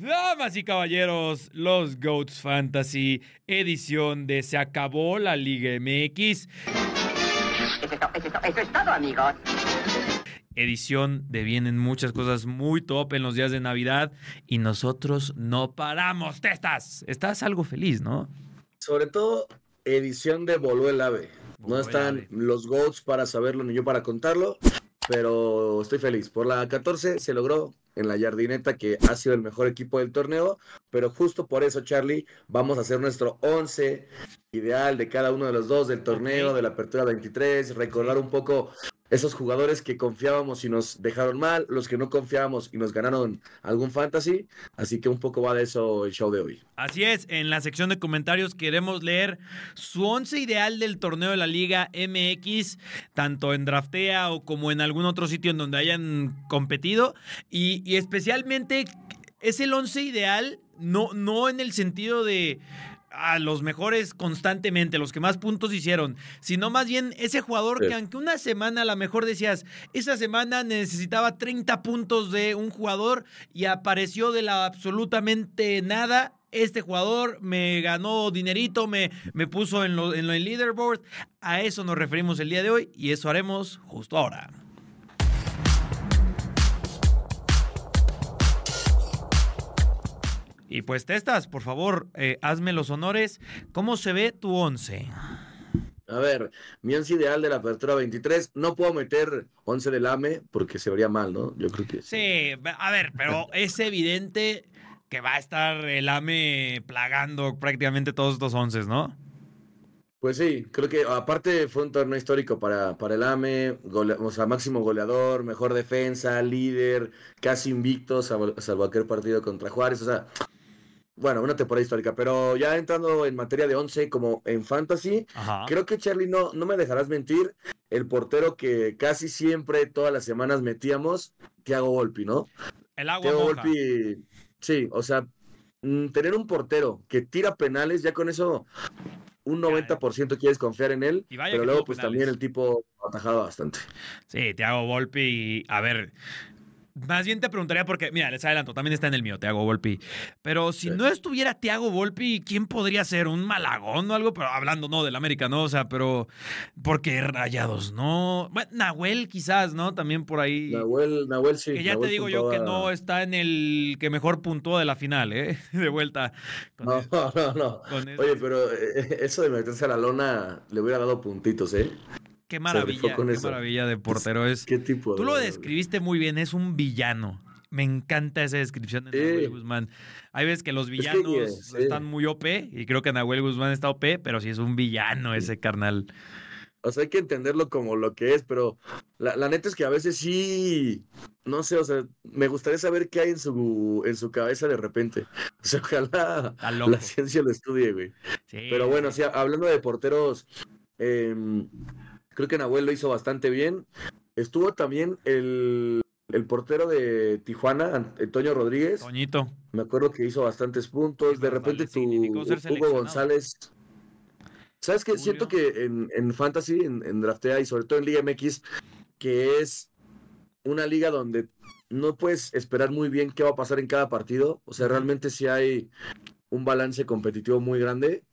damas y caballeros, los Goats Fantasy, edición de Se acabó la Liga MX. Eso es, to- eso es eso es todo, amigos. Edición de vienen muchas cosas muy top en los días de Navidad y nosotros no paramos, testas. Estás algo feliz, ¿no? Sobre todo, edición de Voló el Ave. Voló No están ave. los GOATs para saberlo ni yo para contarlo, pero estoy feliz. Por la 14 se logró en la Jardineta, que ha sido el mejor equipo del torneo, pero justo por eso, Charlie, vamos a hacer nuestro 11 ideal de cada uno de los dos del torneo, de la Apertura 23, recordar un poco esos jugadores que confiábamos y nos dejaron mal, los que no confiábamos y nos ganaron algún fantasy, así que un poco va de eso el show de hoy. Así es, en la sección de comentarios queremos leer su once ideal del torneo de la Liga MX, tanto en Draftea o como en algún otro sitio en donde hayan competido. Y, especialmente es el once ideal, no, no en el sentido de a los mejores constantemente, los que más puntos hicieron, sino más bien ese jugador Sí. que aunque una semana a lo mejor decías, esa semana necesitaba 30 puntos de un jugador y apareció de la absolutamente nada. Este jugador me ganó dinerito, me, me puso en lo, en lo en leaderboard. A eso nos referimos el día de hoy y eso haremos justo ahora. Y pues testas, por favor, eh, hazme los honores. ¿Cómo se ve tu once? A ver, mi once ideal de la apertura 23, no puedo meter 11 del AME porque se vería mal, ¿no? Yo creo que Sí, a ver, pero es evidente que va a estar el AME plagando prácticamente todos estos once, ¿no? Pues sí, creo que aparte fue un torneo histórico para, para el AME, gole- o sea, máximo goleador, mejor defensa, líder, casi invicto, salvo, salvo aquel partido contra Juárez, o sea, bueno, una temporada histórica, pero ya entrando en materia de 11 como en fantasy, Ajá. creo que Charlie, no, no me dejarás mentir, el portero que casi siempre, todas las semanas metíamos, Thiago Volpi, ¿no? El agua Thiago moja. Volpi, sí, o sea, mm, tener un portero que tira penales, ya con eso un 90% quieres confiar en él, pero luego pues penales. también el tipo atajaba bastante. Sí, Thiago Volpi. A ver, más bien te preguntaría porque, mira, les adelanto, también está en el mío, Thiago Volpi. Pero si Sí. no estuviera Thiago Volpi, ¿quién podría ser? ¿Un Malagón o algo? Pero hablando, no, del América, ¿no? O sea, pero. Porque rayados, ¿no? Bueno, Nahuel quizás, ¿no? También por ahí. Nahuel, Nahuel sí. que ya te digo yo que no está en el que mejor puntuó de la final, ¿eh? De vuelta. Con No, el- no, no. el- Oye, pero eh, eso de meterse a la lona le hubiera dado puntitos, ¿eh? Qué maravilla, qué eso. maravilla de portero es. ¿Qué tipo? Tú lo describiste muy bien, es un villano. Me encanta esa descripción de. Nahuel Guzmán. Hay veces que los que, villanos eh, están muy OP y creo que Nahuel Guzmán está OP, pero sí es un villano ese carnal. O sea, hay que entenderlo como lo que es, pero la, la neta es que a veces sí, no sé, o sea, me gustaría saber qué hay en su, en su cabeza de repente. O sea, ojalá la ciencia lo estudie, güey. Sí. Pero bueno, sí, hablando de porteros, em, creo que Nahuel lo hizo bastante bien. Estuvo también el, el portero de Tijuana, An- Antonio Rodríguez. Toñito. Me acuerdo que hizo bastantes puntos. De repente tu Hugo. González. ¿Sabes qué? Siento que en, en Fantasy, en, en Draftea y sobre todo en Liga MX, que es una liga donde no puedes esperar muy bien qué va a pasar en cada partido. O sea, realmente sí hay un balance competitivo muy grande.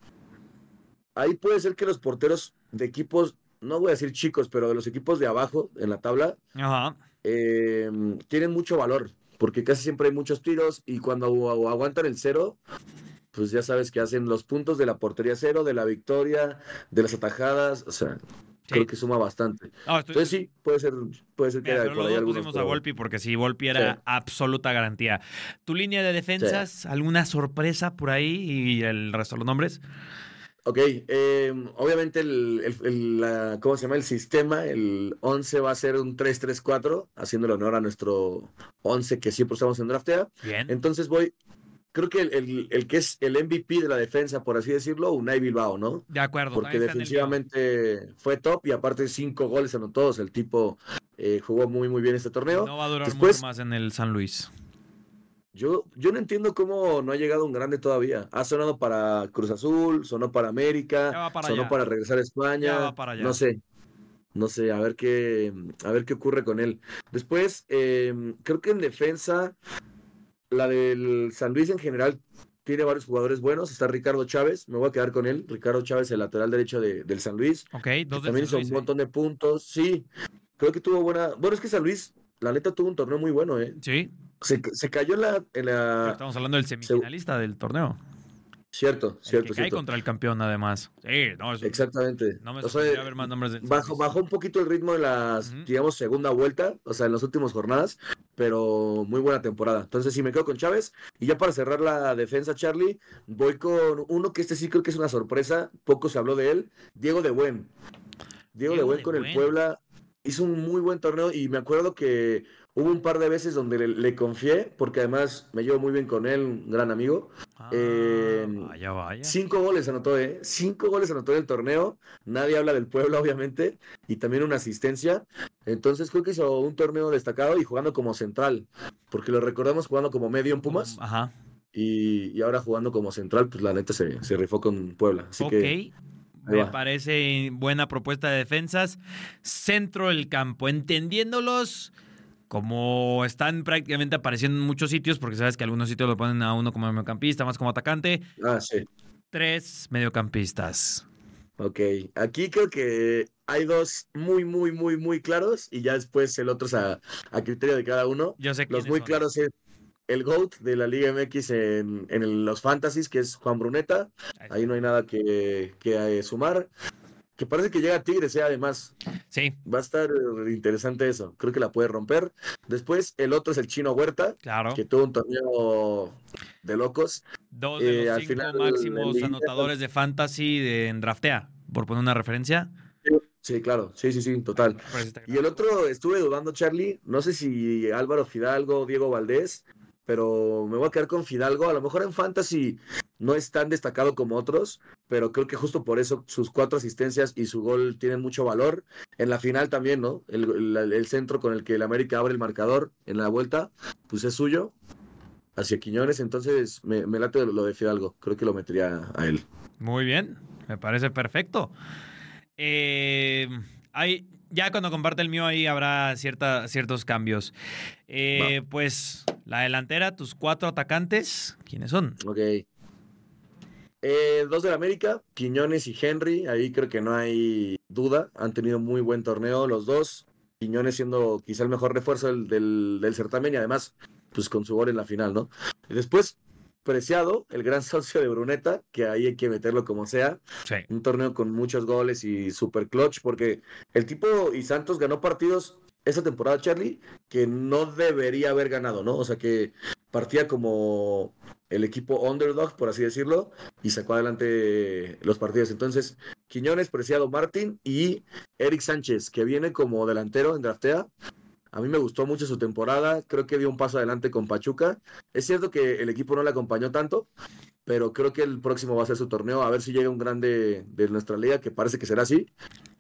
Ahí puede ser que los porteros de equipos, no voy a decir chicos, pero de los equipos de abajo en la tabla, Ajá. eh, tienen mucho valor, porque casi siempre hay muchos tiros y cuando agu- aguantan el cero, pues ya sabes que hacen los puntos de la portería cero, de la victoria, de las atajadas, o sea, creo que suma bastante. No, estoy- Entonces sí, puede ser, puede ser que Mira, haya por ahí algunos. pusimos a Volpi porque sí, Volpi era Sí. absoluta garantía. ¿Tu línea de defensas? ¿Alguna sorpresa por ahí y el resto de los nombres? Ok, eh, obviamente el, el- el- la- ¿cómo se llama? El sistema, el 11 va a ser un 3-3-4, haciéndole honor a nuestro 11 que siempre usamos en Draftea. Bien. Entonces voy, creo que el, el- que es el MVP de la defensa, por así decirlo, Unai Bilbao, ¿no? De acuerdo. Porque defensivamente fue top y aparte cinco goles anotados. El tipo eh, jugó muy, muy bien este torneo. No va a durar Después- mucho más en el San Luis. Yo, yo no entiendo cómo no ha llegado un grande todavía. Ha sonado para Cruz Azul, sonó para América, para sonó allá. para regresar a España. Para. No sé. No sé, a ver qué, a ver qué ocurre con él. Después, eh, creo que en defensa, la del San Luis en general tiene varios jugadores buenos. Está Ricardo Chávez, me voy a quedar con él. Ricardo Chávez, el lateral derecho de, del San Luis. Ok, dos También hizo un montón de puntos. Sí, creo que tuvo buena. Bueno, es que San Luis, la neta, tuvo un torneo muy bueno, ¿eh? Sí. Se, se cayó en la. En la... Estamos hablando del semifinalista del torneo. Cierto, cierto. que cae cierto. contra el campeón, además. Sí, no, eso, Exactamente. No me o sea, ver más nombres del bajó, bajó un poquito el ritmo de las, uh -huh. digamos, segunda vuelta, o sea, en las últimas jornadas, pero muy buena temporada. Entonces, sí, me quedo con Chávez. Y ya para cerrar la defensa, Charlie, voy con uno que este sí creo que es una sorpresa. Poco se habló de él, Diego de Buen. Diego, Diego de Buen de con Buen. el Puebla hizo un muy buen torneo y me acuerdo que hubo un par de veces donde le, le, confié, porque además me llevo muy bien con él, un gran amigo. Ah, eh, vaya, vaya. Cinco goles anotó, ¿eh? Cinco goles anotó en el torneo. Nadie habla del pueblo, obviamente. Y también una asistencia. Entonces creo que hizo un torneo destacado y jugando como central. Porque lo recordamos jugando como medio en Pumas. Ajá. Y, y ahora jugando como central, pues la neta se, se rifó con Puebla. Así ok. que. Me parece buena propuesta de defensas. Centro del campo, entendiéndolos como están prácticamente apareciendo en muchos sitios, porque sabes que algunos sitios lo ponen a uno como mediocampista, más como atacante. Ah, sí. Tres mediocampistas. Ok, aquí creo que hay dos muy, muy, muy, muy claros y ya después el otro es a, a criterio de cada uno. Yo sé Los muy son. claros es el GOAT de la Liga MX en, los Fantasies, que es Juan Bruneta. Ahí no hay nada que, que eh, sumar. Que parece que llega a Tigres, ¿eh? además. Sí. Va a estar interesante eso. Creo que la puede romper. Después, el otro es el Chino Huerta. Claro. Que tuvo un torneo de locos. Dos de los Eh, al cinco final, máximos el- anotadores de fantasy de, en Draftea, por poner una referencia. Sí, claro. Sí, sí, sí, total. Y el otro, estuve dudando, Charlie. No sé si Álvaro Fidalgo Diego Valdés, pero me voy a quedar con Fidalgo. A lo mejor en Fantasy no es tan destacado como otros, pero creo que justo por eso sus cuatro asistencias y su gol tienen mucho valor. En la final también, ¿no? El, centro con el que el América abre el marcador en la vuelta, pues es suyo. Hacia Quiñones, entonces me, me late lo de Fidalgo. Creo que lo metería a él. Muy bien, me parece perfecto. Eh, hay, ya cuando comparte el mío ahí habrá cierta, ciertos cambios. Eh, pues la delantera, tus cuatro atacantes, ¿quiénes son? Ok. Eh, dos del América, Quiñones y Henry, ahí creo que no hay duda, han tenido muy buen torneo los dos, Quiñones siendo quizá el mejor refuerzo del, del, del certamen y además pues con su gol en la final, ¿no? Y después, Preciado, el gran socio de Bruneta, que ahí hay que meterlo como sea, Sí. un torneo con muchos goles y super clutch, porque el tipo y Santos ganó partidos esta temporada, Charlie, que no debería haber ganado, ¿no? O sea que partía como el equipo underdog, por así decirlo, y sacó adelante los partidos. Entonces, Quiñones, Preciado, Martín y Eric Sánchez, que viene como delantero en Draftea. A mí me gustó mucho su temporada, creo que dio un paso adelante con Pachuca. Es cierto que el equipo no le acompañó tanto, pero creo que el próximo va a ser su torneo, a ver si llega un grande de nuestra liga, que parece que será así.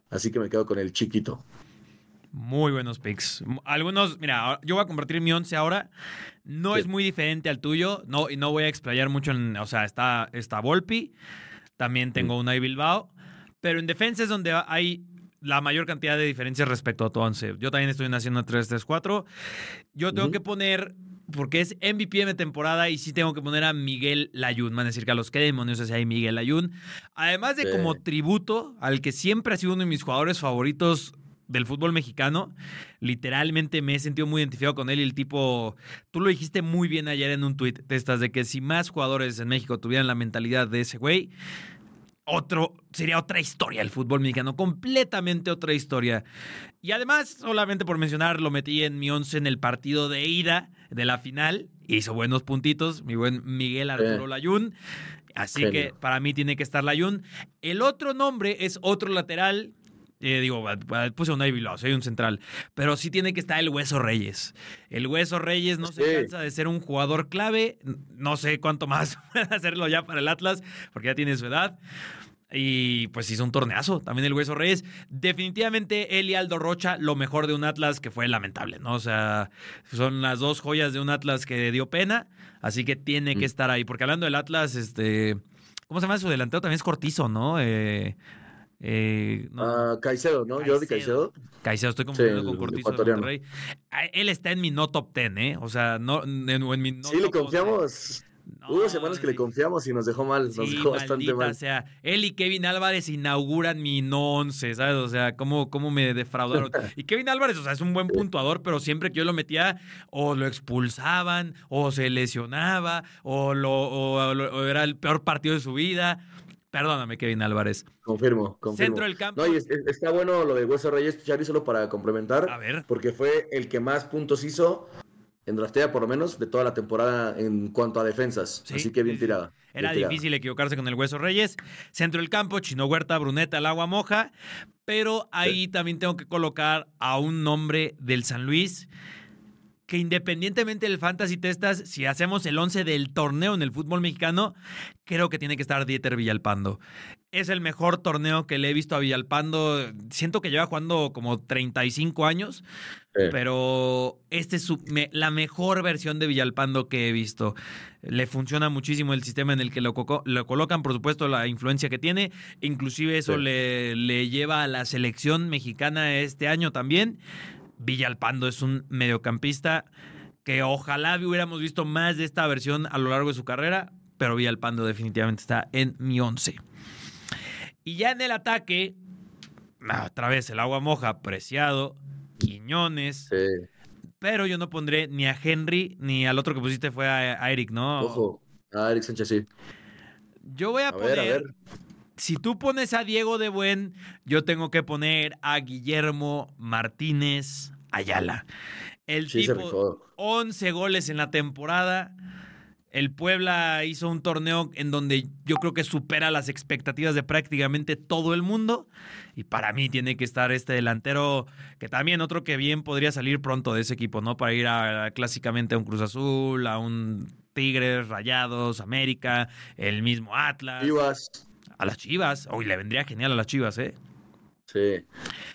Así que me quedo con el chiquito. Muy buenos picks. Algunos, mira, yo voy a compartir mi 11 ahora. No Sí. es muy diferente al tuyo. No, y no voy a explayar mucho en. O sea, está, está Volpi. También tengo una de Bilbao. Pero en defensa es donde hay la mayor cantidad de diferencias respecto a tu 11. Yo también estoy haciendo 3-3-4. Yo tengo que poner. Porque es MVP de temporada y sí tengo que poner a Miguel Layún. Van a decir que a los que demonios es ahí Miguel Layún. Además de Sí. como tributo al que siempre ha sido uno de mis jugadores favoritos del fútbol mexicano. Literalmente me he sentido muy identificado con él y el tipo, tú lo dijiste muy bien ayer en un tuit, de estas, de que si más jugadores en México tuvieran la mentalidad de ese güey, otro, sería otra historia el fútbol mexicano, completamente otra historia. Y además, solamente por mencionar, lo metí en mi once en el partido de ida de la final, hizo buenos puntitos, mi buen Miguel Arturo. Layún. Así Genio. que para mí tiene que estar Layún. El otro nombre es otro lateral. eh, digo, puse un Bilbao, soy un central. Pero sí tiene que estar el Hueso Reyes. El Hueso Reyes no se cansa de ser un jugador clave. No sé cuánto más puede hacerlo ya para el Atlas, porque ya tiene su edad. Y pues hizo un torneazo. También el Hueso Reyes. Definitivamente él y Aldo Rocha, lo mejor de un Atlas que fue lamentable, ¿no? O sea, son las dos joyas de un Atlas que dio pena. Así que tiene que Mm. estar ahí. Porque hablando del Atlas, este. ¿Cómo se llama su delantero? También es cortizo, ¿no? Eh, Eh, no, Ah, Caicedo, ¿no? Jordi Caicedo. Caicedo, estoy confundiendo Sí, con Cortizo de. Monterrey. Ah, Él está en mi no top 10, ¿eh? O sea, no, en, en mi no sí, le top 11. confiamos. No, Hubo semanas que le confiamos y nos dejó mal, nos dejó bastante mal. sea, él y Kevin Álvarez inauguran mi no 11, ¿sabes? O sea, cómo, cómo me defraudaron. Y Kevin Álvarez, o sea, es un buen puntuador, pero siempre que yo lo metía, o lo expulsaban, o se lesionaba, o, lo, o, o era el peor partido de su vida. Perdóname, Kevin Álvarez. Confirmo, confirmo. Centro del campo. No, y es- es- está bueno lo de Hueso Reyes, Chari, solo para complementar. A ver. Porque fue el que más puntos hizo en draftea, por lo menos, de toda la temporada en cuanto a defensas. Sí, Así que bien tirada. Era bien tirada. difícil equivocarse con el Hueso Reyes. Centro del campo, Chino Huerta, Bruneta, el agua moja. Pero ahí también tengo que colocar a un nombre del San Luis que independientemente del Fantasy Testas, si hacemos el 11 del torneo en el fútbol mexicano, creo que tiene que estar Dieter Villalpando. Es el mejor torneo que le he visto a Villalpando. Siento que lleva jugando como 35 años, Sí. pero este es su- me- la mejor versión de Villalpando que he visto. Le funciona muchísimo el sistema en el que lo, colocan, por supuesto, la influencia que tiene. Inclusive eso Sí. le, le lleva a la selección mexicana este año también. Villalpando es un mediocampista que ojalá hubiéramos visto más de esta versión a lo largo de su carrera, pero Villalpando definitivamente está en mi once. Y ya en el ataque, otra vez el agua moja, Preciado, Quiñones, Sí. pero yo no pondré ni a Henry ni al otro que pusiste fue a, a Eric, ¿no? Ojo. A Eric Sánchez, sí. Yo voy a, A poner, ver, a ver. si tú pones a Diego de Buen, yo tengo que poner a Guillermo Martínez Ayala. El Sí, tipo, rifó. 11 goles en la temporada. El Puebla hizo un torneo en donde yo creo que supera las expectativas de prácticamente todo el mundo. Y para mí tiene que estar este delantero, que también otro que bien podría salir pronto de ese equipo, ¿no? Para ir a, clásicamente a un Cruz Azul, a un Tigres, Rayados, América, el mismo Atlas. Chivas. A las Chivas. Uy, le vendría genial a las Chivas, ¿eh? Sí.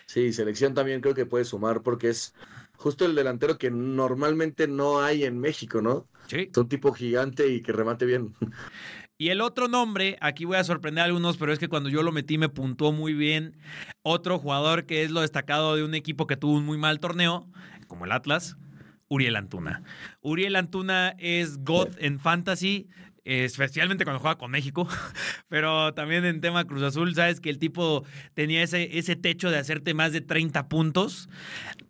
Sí, selección también creo que puede sumar porque es justo el delantero que normalmente no hay en México, ¿no? Sí. Es un tipo gigante y que remate bien. Y el otro nombre, aquí voy a sorprender a algunos, pero es que cuando yo lo metí me puntuó muy bien. Otro jugador que es lo destacado de un equipo que tuvo un muy mal torneo, como el Atlas, Uriel Antuna. Uriel Antuna es God en fantasy, especialmente cuando juega con México, pero también en tema Cruz Azul, sabes que el tipo tenía ese, ese techo de hacerte más de 30 puntos.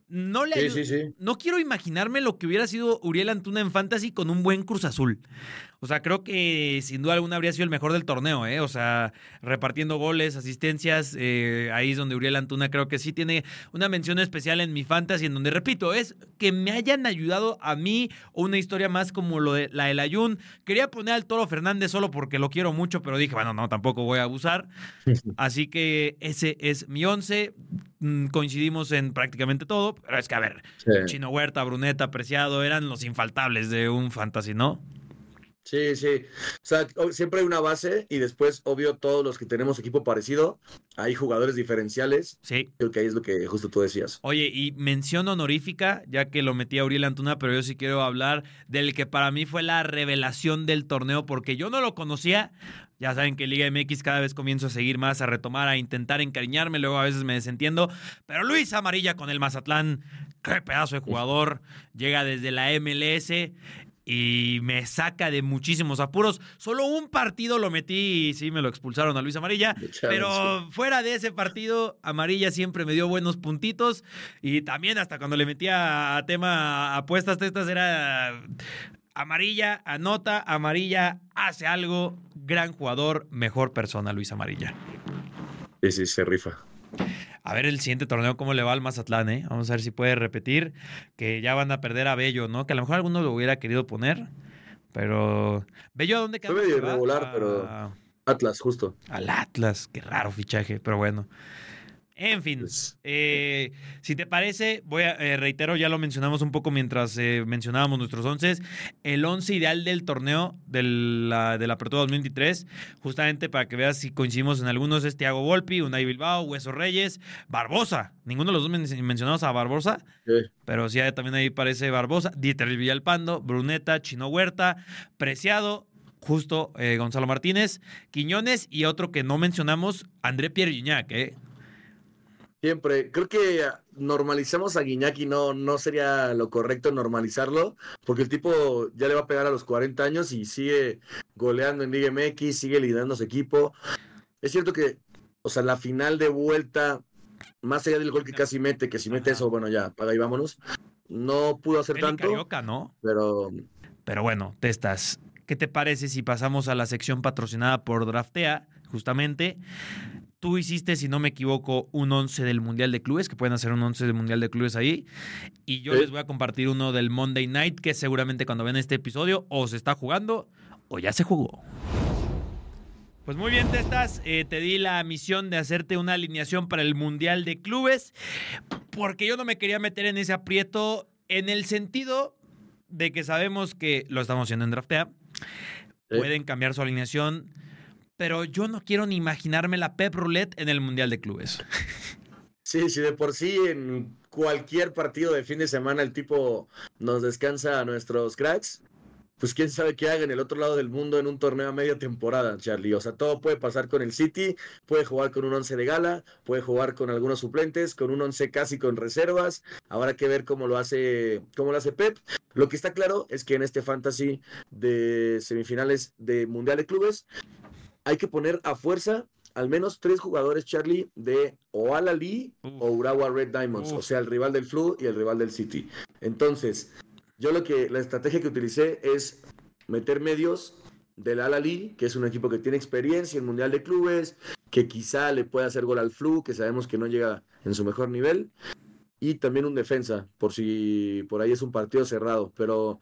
No le Sí, sí, sí. no quiero imaginarme lo que hubiera sido Uriel Antuna en Fantasy con un buen Cruz Azul. O sea, creo que sin duda alguna habría sido el mejor del torneo, ¿eh? O sea, repartiendo goles, asistencias, eh, ahí es donde Uriel Antuna creo que sí tiene una mención especial en mi Fantasy, en donde, repito, es que me hayan ayudado a mí una historia más como lo de la del Ayun. Quería poner al Toro Fernández solo porque lo quiero mucho, pero dije, bueno, no, tampoco voy a abusar. Así que ese es mi once. Mm, Coincidimos en prácticamente todo, pero es que, a ver, Sí. Chino Huerta, Bruneta, Preciado, eran los infaltables de un fantasy, ¿no? Sí, sí. O sea, siempre hay una base y después, obvio, todos los que tenemos equipo parecido, hay jugadores diferenciales. Sí. Creo que ahí es lo que justo tú decías. Oye, y mención honorífica, ya que lo metí a Uriel Antuna, pero yo sí quiero hablar del que para mí fue la revelación del torneo, porque yo no lo conocía. Ya saben que Liga MX cada vez comienzo a seguir más, a retomar, a intentar encariñarme, luego a veces me desentiendo. Pero Luis Amarilla con el Mazatlán, qué pedazo de jugador, llega desde la MLS y me saca de muchísimos apuros. Solo un partido lo metí y sí me lo expulsaron a Luis Amarilla, pero fuera de ese partido, Amarilla siempre me dio buenos puntitos y también hasta cuando le metía a tema apuestas testas era Amarilla anota, Amarilla hace algo, gran jugador, mejor persona Luis Amarilla. Sí, sí, se rifa. A ver el siguiente torneo cómo le va al Mazatlán, ¿eh? Vamos a ver si puede repetir, que ya van a perder a Bello, ¿no? Que a lo mejor alguno lo hubiera querido poner, pero ¿Bello a dónde quedó? Fue irregular, pero- Atlas, justo. Al Atlas, qué raro fichaje, pero bueno. En fin, Pues- eh, si te parece, voy a eh, reitero, ya lo mencionamos un poco mientras eh, mencionábamos nuestros once. El once ideal del torneo de la, de la Apertura 2023, justamente para que veas si coincidimos en algunos, es Thiago Volpi, Unai Bilbao, Hueso Reyes, Barbosa. Ninguno de los dos men- mencionados a Barbosa, Sí. pero sí también ahí parece Barbosa, Dieter Villalpando, Bruneta, Chino Huerta, Preciado, justo eh, Gonzalo Martínez, Quiñones y otro que no mencionamos, André Pierre Gignac, ¿eh? Siempre. Creo que normalizamos a Guiñac y no, no sería lo correcto normalizarlo, porque el tipo ya le va a pegar a los 40 años y sigue goleando en Liga MX, sigue liderando su equipo. Es cierto que, o sea, la final de vuelta, más allá del gol que casi mete, que si mete eso, bueno, ya, paga y vámonos. No pudo hacer tanto, Carioca, ¿no? pero Pero bueno, testas. ¿Qué te parece si pasamos a la sección patrocinada por Draftea, justamente? Tú hiciste, si no me equivoco, un 11 del Mundial de Clubes, que pueden hacer un 11 del Mundial de Clubes ahí. Y yo Sí. les voy a compartir uno del Monday Night, que seguramente cuando vean este episodio o se está jugando o ya se jugó. Pues muy bien, Testas. eh, te di la misión de hacerte una alineación para el Mundial de Clubes, porque yo no me quería meter en ese aprieto en el sentido de que sabemos que lo estamos haciendo en Draftea. Sí. Pueden cambiar su alineación, pero yo no quiero ni imaginarme la Pep Roulette en el Mundial de Clubes. sí, sí, de por sí en cualquier partido de fin de semana el tipo nos descansa a nuestros cracks. Pues quién sabe qué haga en el otro lado del mundo en un torneo a media temporada, Charlie. O sea, todo puede pasar con el City, puede jugar con un once de gala, puede jugar con algunos suplentes, con un once casi con reservas. Habrá que ver cómo lo hace, cómo lo hace Pep. Lo que está claro es que en este fantasy de semifinales de Mundial de Clubes hay que poner a fuerza al menos tres jugadores, Charlie, de o Al o Urawa Red Diamonds, o sea, el rival del Flu y el rival del City. Entonces, yo lo que, la estrategia que utilicé es meter medios del Al Ahly, que es un equipo que tiene experiencia en Mundial de Clubes, que quizá le pueda hacer gol al Flu, que sabemos que no llega en su mejor nivel, y también un defensa, por si por ahí es un partido cerrado, pero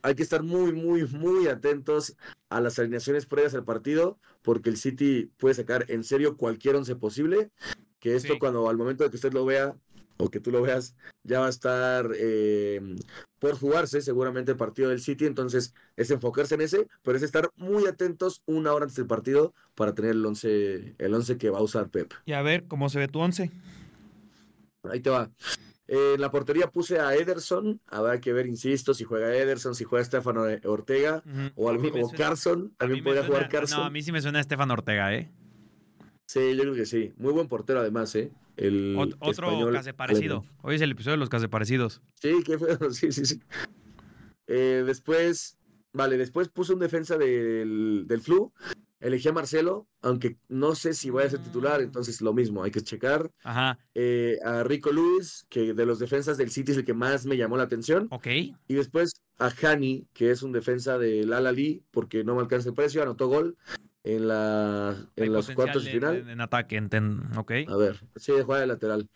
hay que estar muy, muy, muy atentos a las alineaciones previas al partido, porque el City puede sacar en serio cualquier once posible, que esto Sí. cuando al momento de que usted lo vea, o que tú lo veas, ya va a estar eh, por jugarse seguramente el partido del City, entonces es enfocarse en ese, pero es estar muy atentos una hora antes del partido para tener el once, el once que va a usar Pep. Y a ver cómo se ve tu 11. Ahí te va. Eh, en la portería puse a Ederson. Habrá que ver, insisto, si juega Ederson, si juega Estefano Ortega o, A mí algún, me o suena- Carson. a También podría jugar Carson. No, a mí sí me suena Estefan Ortega, ¿eh? Sí, yo creo que sí. Muy buen portero además, ¿eh? El Ot- otro español casi parecido. alemán. Hoy es el episodio de los casi parecidos. Sí, qué feo. Sí, sí, sí. Eh, después, vale, después puse un defensa del, del Flu. Elegí a Marcelo, aunque no sé si vaya a ser titular, Mm. entonces lo mismo, hay que checar. Ajá, Eh, a Rico Lewis, que de los defensas del City es el que más me llamó la atención. ok. Y después a Hani, que es un defensa del Al Ahly, porque no me alcanza el precio, anotó gol en, la, en los cuartos de final. En, en ataque, enten- ok. A ver, sí, juega de lateral.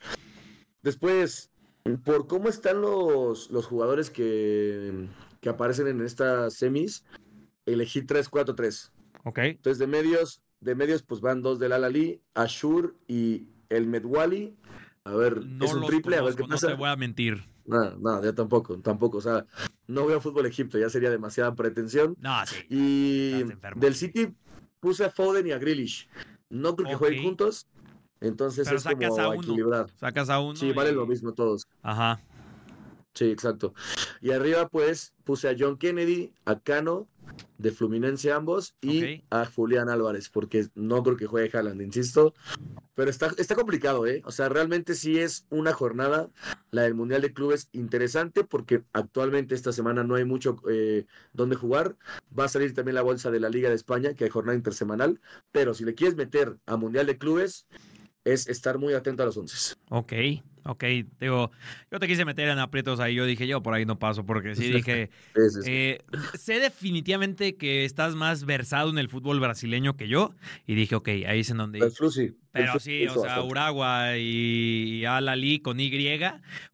Después, por cómo están los, los jugadores que, que aparecen en estas semis, elegí 3-4-3. Ok. Entonces, de medios, de medios, pues van dos del Al Ahly, Ashur y el Medwali. A ver, No es un triple, a ver qué conozco, no pasa. te voy a mentir. No, no, yo tampoco, tampoco. O sea, no veo fútbol Egipto, ya sería demasiada pretensión. No, sí. Y del City puse a Foden y a Grealish. No creo que jueguen juntos, entonces Pero es sacas como a uno. equilibrar. Sacas a uno. Sí, vale y- lo mismo todos. Ajá. Sí, exacto. Y arriba, pues, puse a John Kennedy, a Cano, de Fluminense ambos, y a Julián Álvarez, porque no creo que juegue Haaland, insisto. Pero está, está complicado, ¿eh? O sea, realmente sí es una jornada, la del Mundial de Clubes, interesante, porque actualmente esta semana no hay mucho eh, donde jugar. Va a salir también la bolsa de la Liga de España, que hay jornada intersemanal. Pero si le quieres meter a Mundial de Clubes, es estar muy atento a los once. Ok, ok. Digo, yo te quise meter en aprietos ahí. Yo dije, yo por ahí no paso, porque sí dije. Sí, sí, sí. eh, sé definitivamente que estás más versado en el fútbol brasileño que yo. Y dije, ok, ahí es en donde. El sí. El Pero sí, o sea. Uragua y Al-Ali con Y.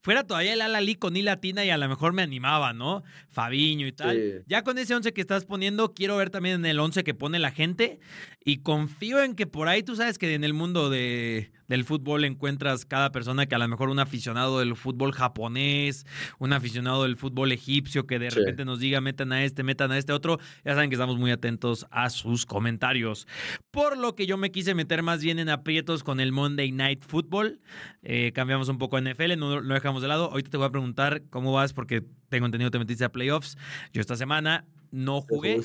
Fuera todavía el Al-Ali con I latina y a lo mejor me animaba, ¿no? Fabiño y tal. Sí. Ya con ese 11 que estás poniendo, quiero ver también en el 11 que pone la gente. Y confío en que por ahí tú sabes que en el mundo de, del fútbol encuentras cada persona que a lo mejor un aficionado del fútbol japonés, un aficionado del fútbol egipcio que de Sí. repente nos diga metan a este, metan a este otro. Ya saben que estamos muy atentos a sus comentarios. Por lo que yo me quise meter más bien en aprietos con el Monday Night Football. Eh, cambiamos un poco NFL, no lo dejamos de lado. Ahorita te voy a preguntar cómo vas porque tengo entendido que te metiste a playoffs. Yo esta semana no jugué.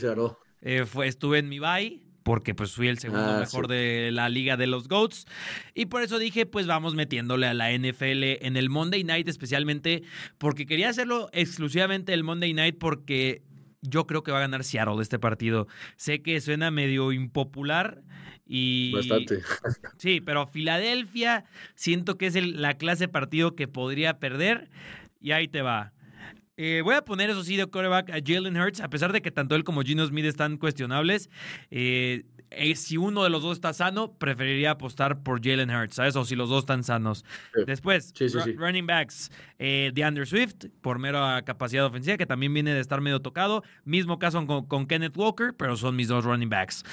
Eh, fue, estuve en mi bye porque pues fui el segundo Ah, mejor sí. de la liga de los GOATs. Y por eso dije, pues vamos metiéndole a la NFL en el Monday Night, especialmente porque quería hacerlo exclusivamente el Monday Night porque yo creo que va a ganar Seattle este partido. Sé que suena medio impopular y... Bastante. Sí, pero Filadelfia siento que es el- la clase de partido que podría perder. Y ahí te va. Eh, voy a poner, eso sí, de quarterback a Jalen Hurts, a pesar de que tanto él como Gino Smith están cuestionables. eh, eh, si uno de los dos está sano, preferiría apostar por Jalen Hurts, ¿sabes? O si los dos están sanos. Sí. Después, Sí, sí, running backs, eh, DeAndre Swift, por mera capacidad ofensiva, que también viene de estar medio tocado. Mismo caso con, con Kenneth Walker, pero son mis dos running backs.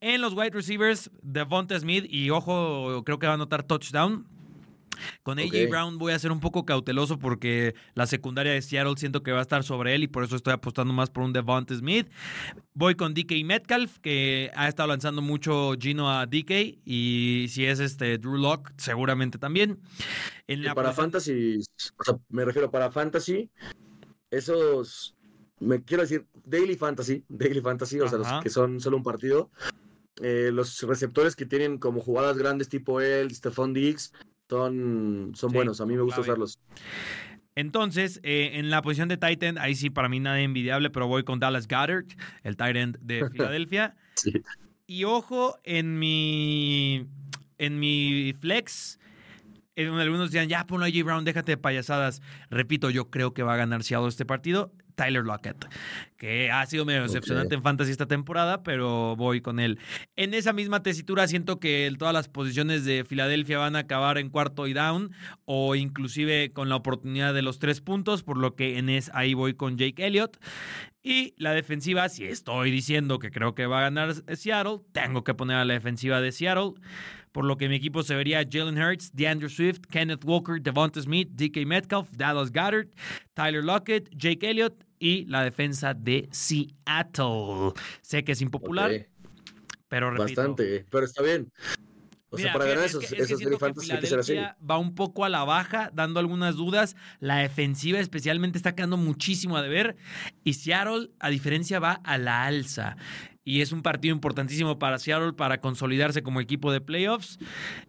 En los wide receivers, Devonta Smith, y ojo, creo que va a anotar touchdown. Con AJ. Brown voy a ser un poco cauteloso porque la secundaria de Seattle siento que va a estar sobre él y por eso estoy apostando más por un Devonta Smith. Voy con DK Metcalf, que ha estado lanzando mucho Gino a DK y si es este Drew Lock, seguramente también. En la para fantasy, o sea, me refiero para fantasy, esos, me quiero decir, daily fantasy, daily fantasy, o sea, los que son solo un partido, eh, los receptores que tienen como jugadas grandes tipo él, Stephon Diggs, son, son Sí, buenos, a mí me gusta usarlos. Entonces, eh, en la posición de Titan, ahí sí para mí nada envidiable, pero voy con Dallas Goddard, el tight end de Filadelfia. Sí. Y ojo, en mi, en mi flex, en algunos decían, ya ponlo a J. Brown, déjate de payasadas. Repito, yo creo que va a ganar Seattle este partido. Tyler Lockett, que ha sido medio decepcionante en fantasy esta temporada, pero voy con él. En esa misma tesitura siento que todas las posiciones de Filadelfia van a acabar en cuarto y down o inclusive con la oportunidad de los tres puntos, por lo que en es, ahí voy con Jake Elliott. Y la defensiva, si estoy diciendo que creo que va a ganar Seattle, tengo que poner a la defensiva de Seattle. Por lo que mi equipo se vería Jalen Hurts, DeAndre Swift, Kenneth Walker, Devonta Smith, DK Metcalf, Dallas Goddard, Tyler Lockett, Jake Elliott y la defensa de Seattle. Sé que es impopular, Ok, pero repito. Bastante, pero está bien. O sea, para ganar es esos, que- es esos siento daily que así. Va un poco a la baja, dando algunas dudas. La defensiva especialmente está quedando muchísimo a deber. Y Seattle, a diferencia, va a la alza. Y es un partido importantísimo para Seattle para consolidarse como equipo de playoffs.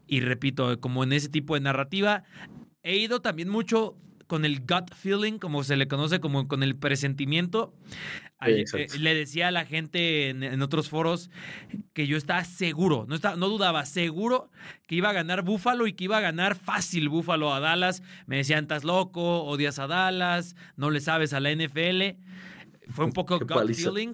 Y repito, como en ese tipo de narrativa, he ido también mucho con el gut feeling, como se le conoce, como con el presentimiento. Eh, le decía a la gente en, en otros foros que yo estaba seguro, no, estaba, no dudaba, seguro que iba a ganar Búfalo y que iba a ganar fácil Búfalo a Dallas. Me decían, estás loco, odias a Dallas, no le sabes a la NFL. Fue un poco gut paliza. feeling.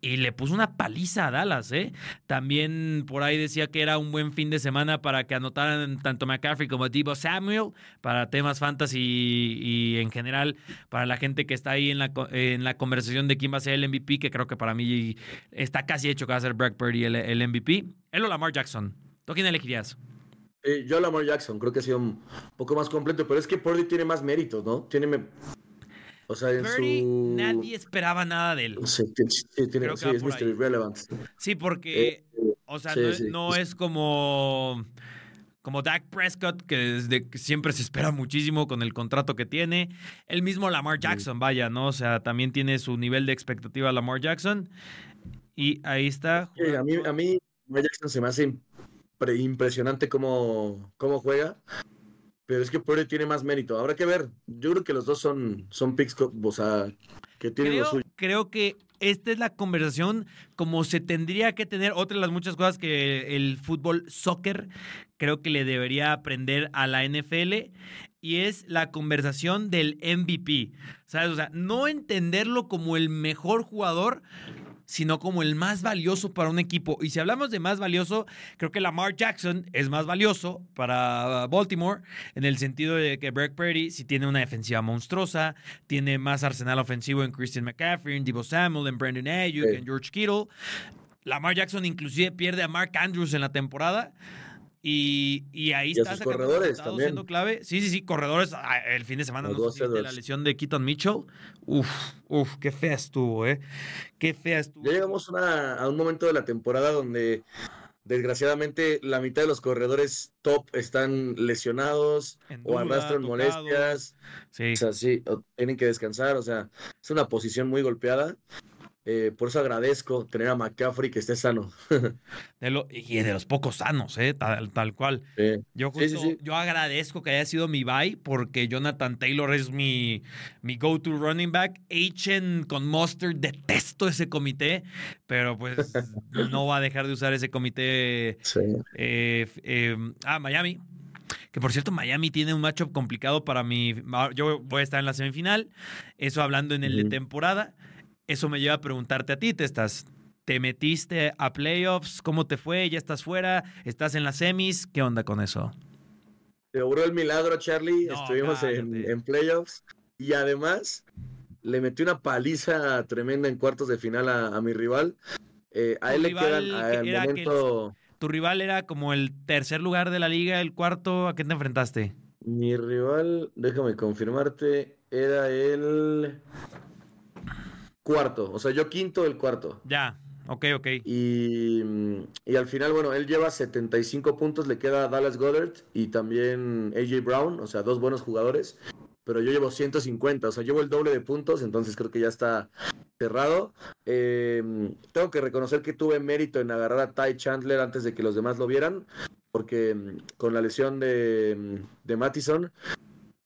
Y le puso una paliza a Dallas, ¿eh? También por ahí decía que era un buen fin de semana para que anotaran tanto McCaffrey como Debo Samuel para temas fantasy y, en general para la gente que está ahí en la, en la conversación de quién va a ser el MVP, que creo que para mí está casi hecho que va a ser Brock Purdy el, el MVP. Él o Lamar Jackson. ¿Tú quién elegirías? Eh, yo Lamar Jackson creo que ha sido un poco más completo, pero es que Purdy tiene más méritos, ¿no? Tiene, o sea, en su... nadie esperaba nada de él. Sí, tiene- sí, tiene- Creo que sí, va es por Mr. ahí. Irrelevant. Sí, porque, Eh, o sea, sí, no, es- sí. no es como, como Dak Prescott, que desde que siempre se espera muchísimo con el contrato que tiene. El mismo Lamar Jackson, vaya, ¿no? O sea, también tiene su nivel de expectativa Lamar Jackson. Y ahí está. A mí, a mí Lamar Jackson se me hace impre- impresionante cómo, cómo juega, pero es que Purdy tiene más mérito. Habrá que ver. Yo creo que los dos son, son picks, o sea, que tienen lo Creo, suyo. creo que esta es la conversación como se tendría que tener. Otra de las muchas cosas que el fútbol soccer creo que le debería aprender a la NFL y es la conversación del MVP. ¿Sabes? O sea, no entenderlo como el mejor jugador, sino como el más valioso para un equipo. Y si hablamos de más valioso, creo que Lamar Jackson es más valioso para Baltimore en el sentido de que Brock Purdy si tiene una defensiva monstruosa, tiene más arsenal ofensivo en Christian McCaffrey, en Debo Samuel, en Brandon Ayuk, Sí. en George Kittle. Lamar Jackson inclusive pierde a Mark Andrews en la temporada. Y, y ahí Y está sus corredores también. siendo clave. Sí, sí, sí, corredores. ah, El fin de semana viste la lesión de Keaton Mitchell. Uf, uf, qué fea estuvo, ¿eh? Qué fea estuvo. Ya llegamos una- a un momento de la temporada donde desgraciadamente la mitad de los corredores top están lesionados En o duda, arrastran molestias. Sí. O sea, sí, o tienen que descansar. O sea, es una posición muy golpeada. Eh, por eso agradezco tener a McCaffrey que esté sano. De lo- y de los pocos sanos, ¿eh? Tal, tal cual. Sí. Yo, Sí, sí, justo- sí. yo agradezco que haya sido mi bye porque Jonathan Taylor es mi, mi go-to running back. Achen con Monster, detesto ese comité, pero pues no va a dejar de usar ese comité. Eh, eh, ah, Miami. Que por cierto, Miami tiene un matchup complicado para mí. Yo voy a estar en la semifinal. Eso hablando en el de Ujú. temporada. Eso me lleva a preguntarte a ti, ¿te estás? ¿Te metiste a playoffs? ¿Cómo te fue? ¿Ya estás fuera? ¿Estás en las semis? ¿Qué onda con eso? Se logró el milagro, Charlie. No, Estuvimos en, playoffs. Y además, le metí una paliza tremenda en cuartos de final a, a mi rival. Eh, a él le quedan que al el- momento. Tu rival era como el tercer lugar de la liga, el cuarto. ¿A qué te enfrentaste? Mi rival, déjame confirmarte, era el cuarto. O sea, yo quinto, el cuarto. Ya, ok, ok. Y, y al final, bueno, él lleva 75 puntos, le queda Dallas Goddard y también AJ Brown, o sea, dos buenos jugadores. Pero yo llevo 150, o sea, llevo el doble de puntos, entonces creo que ya está cerrado. Eh, tengo que reconocer que tuve mérito en agarrar a Ty Chandler antes de que los demás lo vieran, porque mm, con la lesión de, mm, de Mattison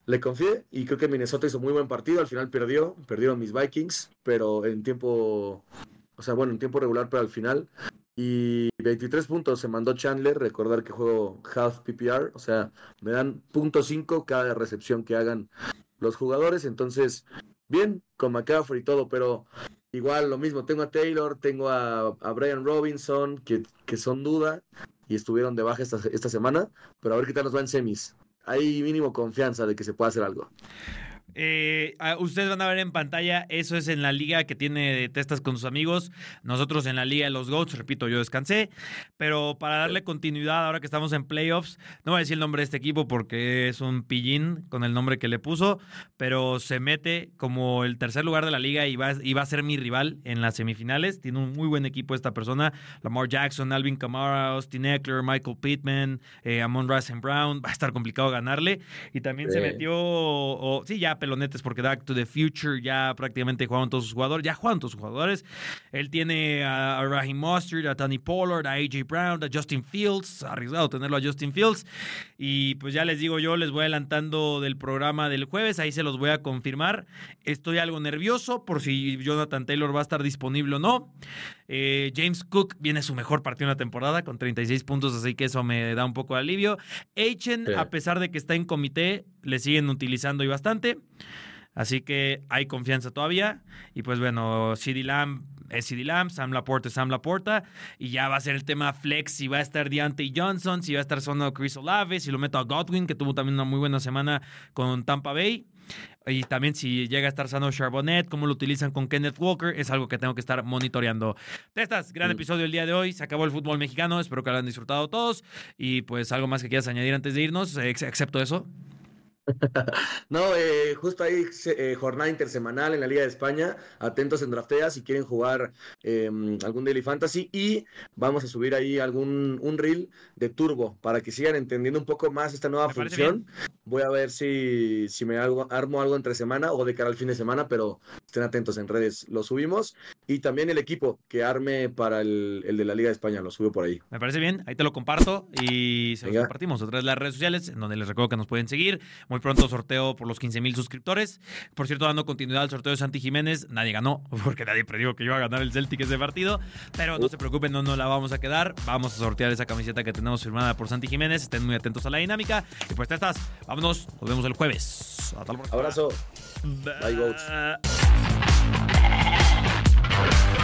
le confié y creo que Minnesota hizo muy buen partido. Al final perdió, perdieron mis Vikings, pero en tiempo, o sea, bueno, en tiempo regular, pero al final. Y 23 puntos se mandó Chandler. Recordar que juego half PPR, o sea, me dan .5 cada recepción que hagan los jugadores. Entonces, bien, con McCaffrey y todo, pero igual lo mismo. Tengo a Taylor, tengo a, Brian Robinson, que, que son duda y estuvieron de baja esta, esta semana, pero a ver qué tal nos va en semis. Hay mínimo confianza de que se pueda hacer algo. Eh, ah, ustedes van a ver en pantalla, eso es en la liga que tiene de testas con sus amigos. Nosotros en la liga de los GOATs, repito, yo descansé. Pero para darle continuidad, ahora que estamos en playoffs, no voy a decir el nombre de este equipo porque es un pillín con el nombre que le puso, pero se mete como el tercer lugar de la liga y va, y va a ser mi rival en las semifinales. Tiene un muy buen equipo esta persona. Lamar Jackson, Alvin Kamara, Austin Eckler, Michael Pittman, eh, Amon Rasen Brown. Va a estar complicado ganarle. Y también se metió, o- sí, ya pelonetes porque Back to the Future ya prácticamente jugaron todos sus jugadores, ya jugaron todos sus jugadores. Él tiene a, a Raheem Mostert, a Tony Pollard, a AJ Brown, a Justin Fields, arriesgado tenerlo a Justin Fields. Y pues ya les digo yo, les voy adelantando del programa del jueves, ahí se los voy a confirmar. Estoy algo nervioso por si Jonathan Taylor va a estar disponible o no. Eh, James Cook viene su mejor partido en la temporada con 36 puntos, así que eso me da un poco de alivio. Sí. a pesar de que está en comité, le siguen utilizando y bastante. Así que hay confianza todavía. Y pues bueno, CD Lamb es CD Lamb, Sam Laporta es Sam Laporta. Y ya va a ser el tema flex si va a estar Deontay Johnson, si va a estar sonando Chris Olave, si lo meto a Godwin, que tuvo también una muy buena semana con Tampa Bay. Y también si llega a estar sano Charbonnet, cómo lo utilizan con Kenneth Walker, es algo que tengo que estar monitoreando. Testas, gran episodio el día de hoy. Se acabó el fútbol mexicano, espero que lo hayan disfrutado todos. Y pues algo más que quieras añadir antes de irnos, ex- excepto eso. No, eh, justo ahí eh, jornada intersemanal en la Liga de España. Atentos en Draftea si quieren jugar eh, algún Daily Fantasy. Y vamos a subir ahí algún un reel de Turbo para que sigan entendiendo un poco más esta nueva función. Voy a ver si, si me algo- armo algo entre semana o de cara al fin de semana, pero estén atentos en redes. Lo subimos. Y también el equipo que arme para el, el de la Liga de España. Lo subo por ahí. Me parece bien, ahí te lo comparto y se los compartimos a través de las redes sociales, en donde les recuerdo que nos pueden seguir. Muy pronto sorteo por los 15 mil suscriptores. Por cierto, dando continuidad al sorteo de Santi Jiménez, nadie ganó, porque nadie predijo que iba a ganar el Celtic ese partido. Pero no se preocupen, no nos la vamos a quedar. Vamos a sortear esa camiseta que tenemos firmada por Santi Jiménez. Estén muy atentos a la dinámica. Y pues, estás, vámonos, nos vemos el jueves. Hasta la próxima. Abrazo. Bye, Goats. Bye.